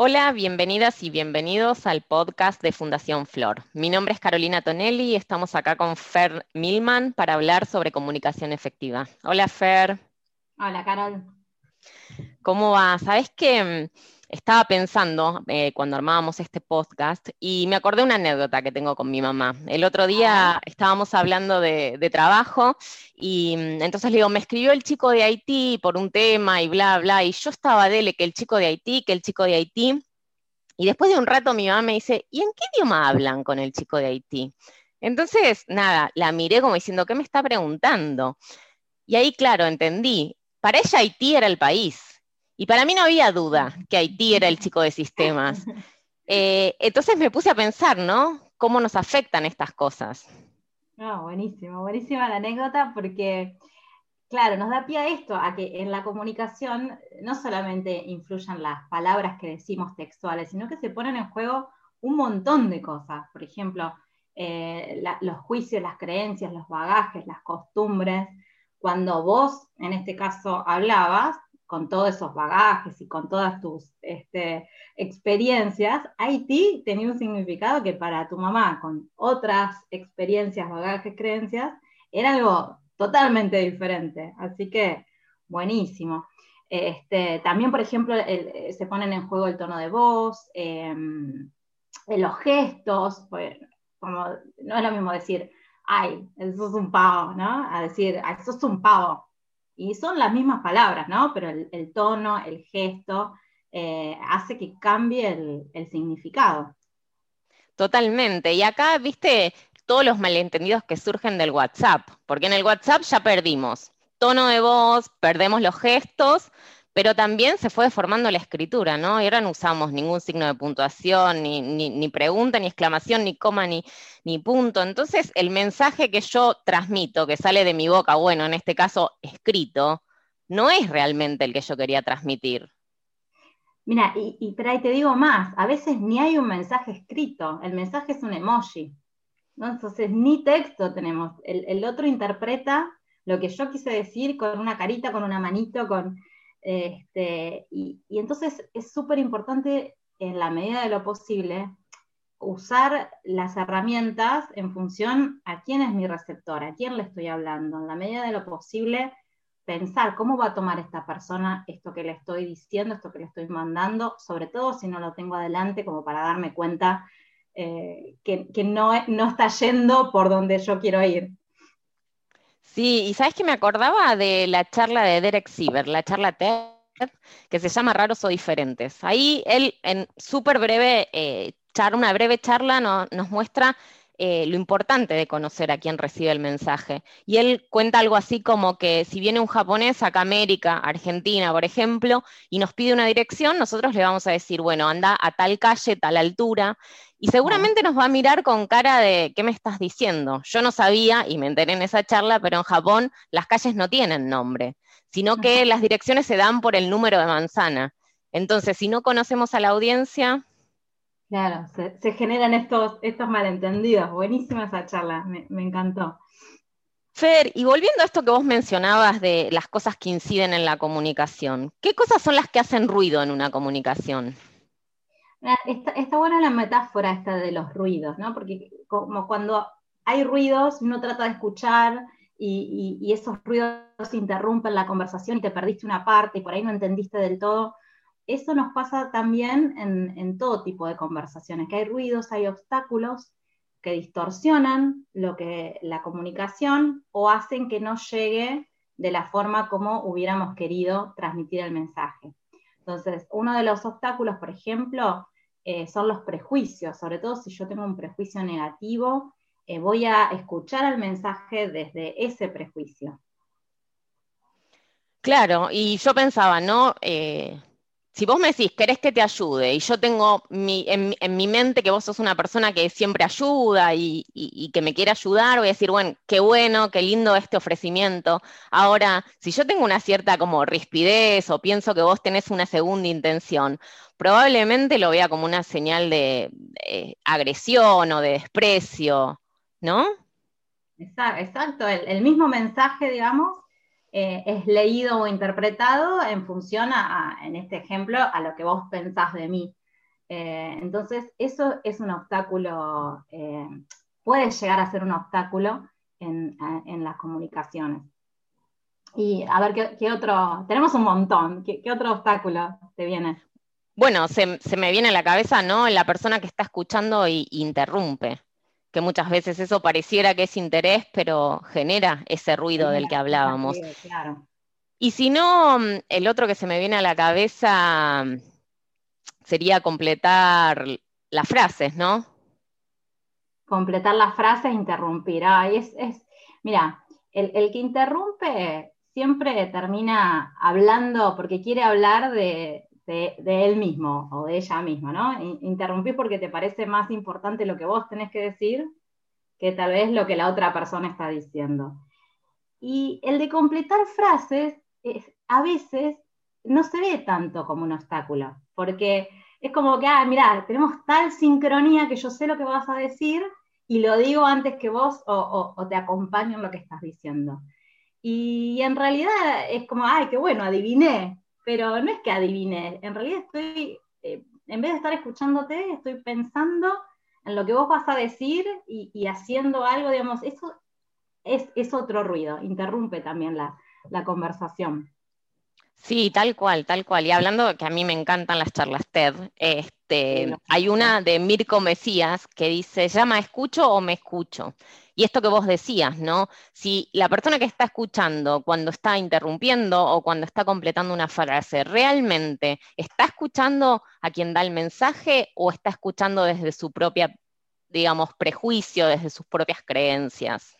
Hola, bienvenidas y bienvenidos al podcast de Fundación Flor. Mi nombre es Carolina Tonelli y estamos acá con Fer Milman para hablar sobre comunicación efectiva. Hola, Fer. Hola, Carol. ¿Cómo va? Sabes que estaba pensando eh, cuando armábamos este podcast y me acordé una anécdota que tengo con mi mamá. El otro día estábamos hablando de, trabajo y mm, entonces le digo, me escribió el chico de Haití por un tema y bla, bla, y yo estaba dele que el chico de Haití, que el chico de Haití. Y después de un rato mi mamá me dice, ¿y en qué idioma hablan con el chico de Haití? Entonces, nada, la miré como diciendo, ¿qué me está preguntando? Y ahí, claro, entendí. Para ella Haití era el país, y para mí no había duda que Haití era el chico de sistemas. Eh, entonces me puse a pensar, ¿no? ¿Cómo nos afectan estas cosas? No, buenísimo, buenísima la anécdota porque, claro, nos da pie a esto, a que en la comunicación no solamente influyan las palabras que decimos textuales, sino que se ponen en juego un montón de cosas. Por ejemplo, eh, los juicios, las creencias, los bagajes, las costumbres. Cuando vos, en este caso, hablabas, con todos esos bagajes y con todas tus este, experiencias, Haití tenía un significado que para tu mamá, con otras experiencias, bagajes, creencias, era algo totalmente diferente. Así que, buenísimo. Este, también, por ejemplo, se ponen en juego el tono de voz, em, los gestos, pues, como, no es lo mismo decir, ay, eso es un pavo, ¿no? A decir, eso es un pavo y son las mismas palabras, ¿no? Pero el, tono, el gesto, eh, hace que cambie el, significado. Totalmente. Y acá, viste, todos los malentendidos que surgen del WhatsApp, porque en el WhatsApp ya perdimos tono de voz, perdemos los gestos, pero también se fue deformando la escritura, ¿no? Y ahora no usamos ningún signo de puntuación, ni, pregunta, ni exclamación, ni coma, ni, ni, punto. Entonces, el mensaje que yo transmito, que sale de mi boca, bueno, en este caso escrito, no es realmente el que yo quería transmitir. Mira, y, y te digo más, a veces ni hay un mensaje escrito, el mensaje es un emoji. Entonces, ni texto tenemos. El, el otro interpreta lo que yo quise decir con una carita, con una manito, con este, y, entonces es súper importante, en la medida de lo posible, usar las herramientas en función a quién es mi receptor, a quién le estoy hablando. En la medida de lo posible, pensar cómo va a tomar esta persona esto que le estoy diciendo, esto que le estoy mandando, sobre todo si no lo tengo adelante, como para darme cuenta eh, que, no, no está yendo por donde yo quiero ir. Sí, y sabes que me acordaba de la charla de Derek Sieber, la charla TED, que se llama Raros o Diferentes. Ahí él, en súper breve, eh, una breve charla, nos muestra eh, lo importante de conocer a quien recibe el mensaje. Y él cuenta algo así como que si viene un japonés acá a América, Argentina, por ejemplo, y nos pide una dirección, nosotros le vamos a decir, bueno, anda a tal calle, tal altura, y seguramente nos va a mirar con cara de, ¿qué me estás diciendo? Yo no sabía, y me enteré en esa charla, pero en Japón las calles no tienen nombre, sino que las direcciones se dan por el número de manzana. Entonces, si no conocemos a la audiencia, Claro, se, generan estos, estos malentendidos. Buenísima esa charla, me, encantó. Fer, y volviendo a esto que vos mencionabas de las cosas que inciden en la comunicación, ¿qué cosas son las que hacen ruido en una comunicación? Está, buena la metáfora esta de los ruidos, ¿no? Porque como cuando hay ruidos, uno trata de escuchar y, y, esos ruidos interrumpen la conversación y te perdiste una parte y por ahí no entendiste del todo eso nos pasa también en, todo tipo de conversaciones, que hay ruidos, hay obstáculos que distorsionan lo que, la comunicación o hacen que no llegue de la forma como hubiéramos querido transmitir el mensaje. Entonces, uno de los obstáculos, por ejemplo, eh, son los prejuicios, sobre todo si yo tengo un prejuicio negativo, eh, voy a escuchar el mensaje desde ese prejuicio. Claro, y yo pensaba, ¿no? Eh, si vos me decís, querés que te ayude, y yo tengo en, mi mente que vos sos una persona que siempre ayuda y, que me quiere ayudar, voy a decir, bueno, qué bueno, qué lindo este ofrecimiento. Ahora, si yo tengo una cierta como rispidez o pienso que vos tenés una segunda intención, probablemente lo vea como una señal de agresión o de desprecio, ¿no? Exacto, el mismo mensaje, digamos, eh, es leído o interpretado en función a, en este ejemplo, a lo que vos pensás de mí. Eh, entonces, eso es un obstáculo, eh, puede llegar a ser un obstáculo en, las comunicaciones. Y a ver, ¿qué, otro? Tenemos un montón. ¿Qué, otro obstáculo te viene? Bueno, se, me viene a la cabeza, ¿no? La persona que está escuchando y interrumpe que muchas veces eso pareciera que es interés, pero genera ese ruido del que hablábamos. Y si no, mm, el otro que se me viene a la cabeza mm, sería completar las frases, ¿no? Completar las frases, interrumpir. es, mira, el, que interrumpe siempre termina hablando porque quiere hablar de, de, él mismo o de ella misma, ¿no? Interrumpir porque te parece más importante lo que vos tenés que decir que tal vez lo que la otra persona está diciendo. Y el de completar frases a veces no se ve tanto como un obstáculo, porque es como que, ah, mira, tenemos tal sincronía que yo sé lo que vas a decir y lo digo antes que vos o, o te acompaño en lo que estás diciendo. Y en realidad es como, ay, qué bueno, adiviné, pero no es que adivine, en realidad estoy, eh, en vez de estar escuchándote, estoy pensando en lo que vos vas a decir y, haciendo algo, digamos, eso es, otro ruido, interrumpe también la, conversación. Sí, tal cual, tal cual. Y hablando que a mí me encantan las charlas TED, este, hay una de Mirko Mesías que dice, ¿llama escucho o me escucho? Y esto que vos decías, ¿no? Si la persona que está escuchando cuando está interrumpiendo o cuando está completando una frase, ¿realmente está escuchando a quien da el mensaje o está escuchando desde su propia, digamos, prejuicio, desde sus propias creencias?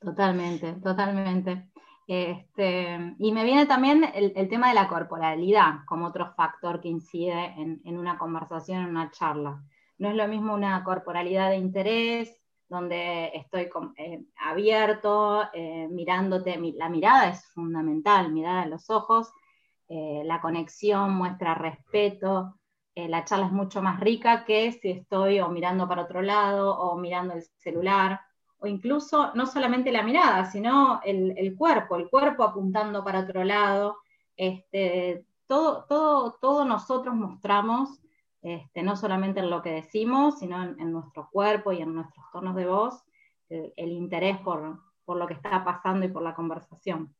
Totalmente, totalmente. Este, y me viene también el, tema de la corporalidad como otro factor que incide en, en, una conversación, en una charla. No es lo mismo una corporalidad de interés, donde estoy eh, abierto, eh, mirándote, la mirada es fundamental, mirada a los ojos, eh, la conexión muestra respeto, la charla es mucho más rica que si estoy o mirando para otro lado o mirando el celular, o incluso no solamente la mirada, sino el, cuerpo, el cuerpo apuntando para otro lado, este, todo, todo, todo nosotros mostramos este, no solamente en lo que decimos, sino en, nuestro cuerpo y en nuestros tonos de voz, el, interés por, lo que está pasando y por la conversación.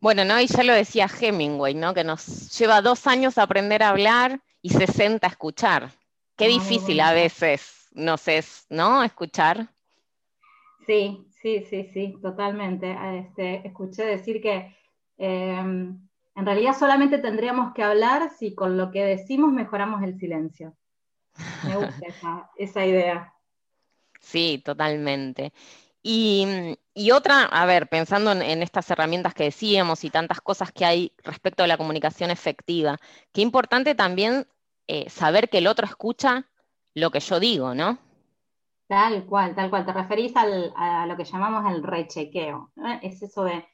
Bueno, ¿no? Y ya lo decía Hemingway, ¿no? Que nos lleva dos años a aprender a hablar y 60 a escuchar. Qué difícil a veces nos es, ¿no? Escuchar. Sí, sí, sí, sí, totalmente. Este, escuché decir que em, en realidad solamente tendríamos que hablar si con lo que decimos mejoramos el silencio. Me gusta esa, idea. Sí, totalmente. Y, otra, a ver, pensando en, estas herramientas que decíamos y tantas cosas que hay respecto a la comunicación efectiva, qué importante también eh, saber que el otro escucha lo que yo digo, ¿no? Tal cual, tal cual. Te referís a lo que llamamos el rechequeo. Es eso de,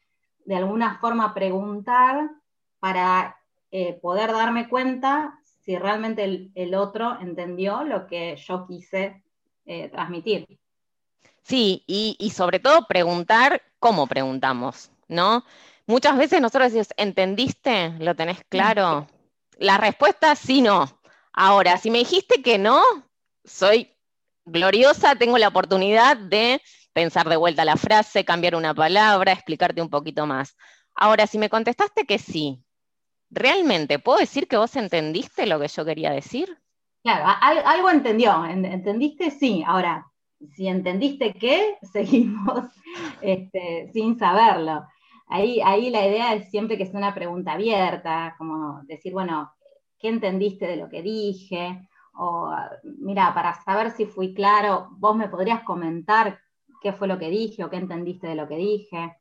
de alguna forma, preguntar para eh, poder darme cuenta si realmente el, otro entendió lo que yo quise eh, transmitir. Sí, y, sobre todo preguntar cómo preguntamos, ¿no? Muchas veces nosotros decimos, ¿entendiste? ¿Lo tenés claro? La respuesta sí, no. Ahora, si me dijiste que no, soy gloriosa, tengo la oportunidad de pensar de vuelta la frase, cambiar una palabra, explicarte un poquito más. Ahora, si me contestaste que sí, ¿realmente puedo decir que vos entendiste lo que yo quería decir? Claro, algo entendió, entendiste sí, ahora, si entendiste qué, seguimos este, sin saberlo. Ahí, ahí la idea es siempre que es una pregunta abierta, como decir, bueno, ¿qué entendiste de lo que dije? O, mira, para saber si fui claro, vos me podrías comentar qué fue lo que dije o qué entendiste de lo que dije.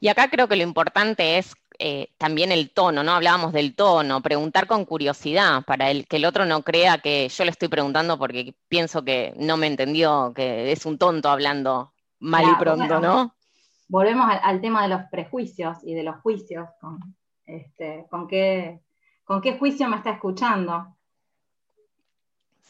Y acá creo que lo importante es eh, también el tono, ¿no? Hablábamos del tono, preguntar con curiosidad, para el, que el otro no crea que yo le estoy preguntando porque pienso que no me entendió, que es un tonto hablando mal y pronto, ¿no? Volvemos al, tema de los prejuicios y de los juicios, este, con, qué, con qué juicio me está escuchando.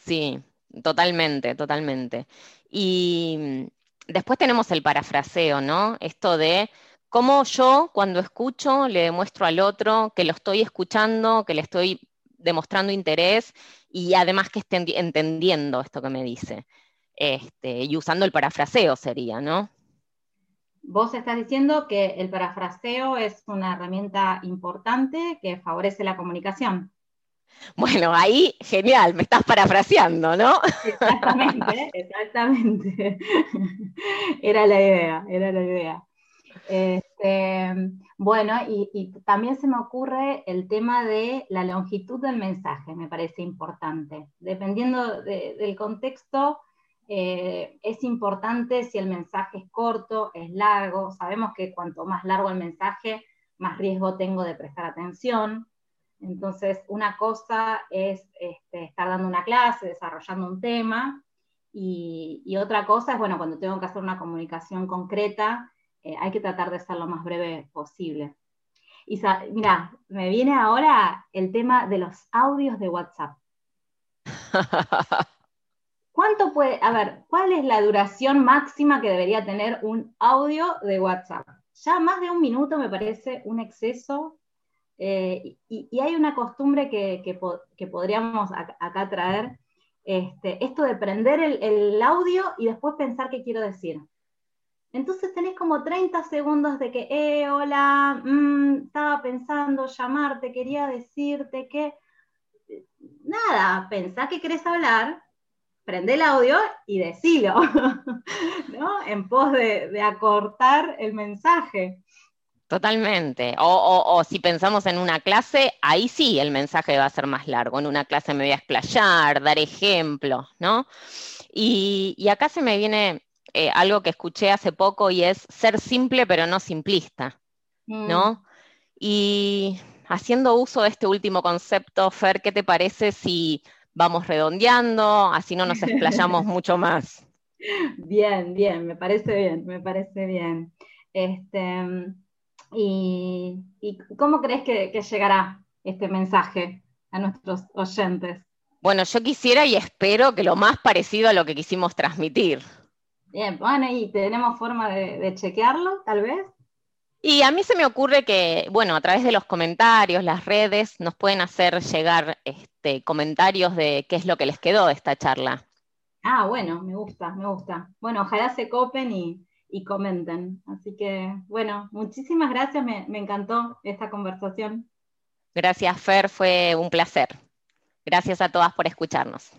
Sí, totalmente, totalmente. Y después tenemos el parafraseo, ¿no? Esto de cómo yo cuando escucho le demuestro al otro que lo estoy escuchando, que le estoy demostrando interés y además que esté entendiendo esto que me dice. Este, y usando el parafraseo sería, ¿no? Vos estás diciendo que el parafraseo es una herramienta importante que favorece la comunicación. Bueno, ahí, genial, me estás parafraseando, ¿no? Exactamente, exactamente. Era la idea, era la idea. Este, bueno, y, también se me ocurre el tema de la longitud del mensaje, me parece importante. Dependiendo del contexto, eh, es importante si el mensaje es corto, es largo. Sabemos que cuanto más largo el mensaje, más riesgo tengo de prestar atención. Entonces, una cosa es este, estar dando una clase, desarrollando un tema, y, otra cosa es, bueno, cuando tengo que hacer una comunicación concreta, eh, hay que tratar de ser lo más breve posible. Y mira, me viene ahora el tema de los audios de WhatsApp. ¿Cuánto puede, a ver, cuál es la duración máxima que debería tener un audio de WhatsApp? Ya más de un minuto me parece un exceso eh, y, hay una costumbre que, podríamos acá traer, este, esto de prender el, audio y después pensar qué quiero decir. Entonces tenés como 30 segundos de que, eh, hola, mm, estaba pensando llamarte, quería decirte que... Nada, pensá que querés hablar, prende el audio y decilo, ¿no? En pos de acortar el mensaje. Totalmente. O, si pensamos en una clase, ahí sí el mensaje va a ser más largo. En una clase me voy a explayar, dar ejemplos, ¿no? Y, acá se me viene eh, algo que escuché hace poco y es ser simple pero no simplista, ¿no? Mm. Y haciendo uso de este último concepto, Fer, ¿qué te parece si vamos redondeando, así no nos explayamos mucho más? Bien, bien, me parece bien, me parece bien. Este, ¿Y, cómo crees que, llegará este mensaje a nuestros oyentes? Bueno, yo quisiera y espero que lo más parecido a lo que quisimos transmitir. Bien, bueno, ¿y tenemos forma de, chequearlo, tal vez? Y a mí se me ocurre que, bueno, a través de los comentarios, las redes, nos pueden hacer llegar este, comentarios de qué es lo que les quedó de esta charla. Ah, bueno, me gusta, me gusta. Bueno, ojalá se copen y, y comenten. Así que, bueno, muchísimas gracias, me, me encantó esta conversación. Gracias, Fer, fue un placer. Gracias a todas por escucharnos.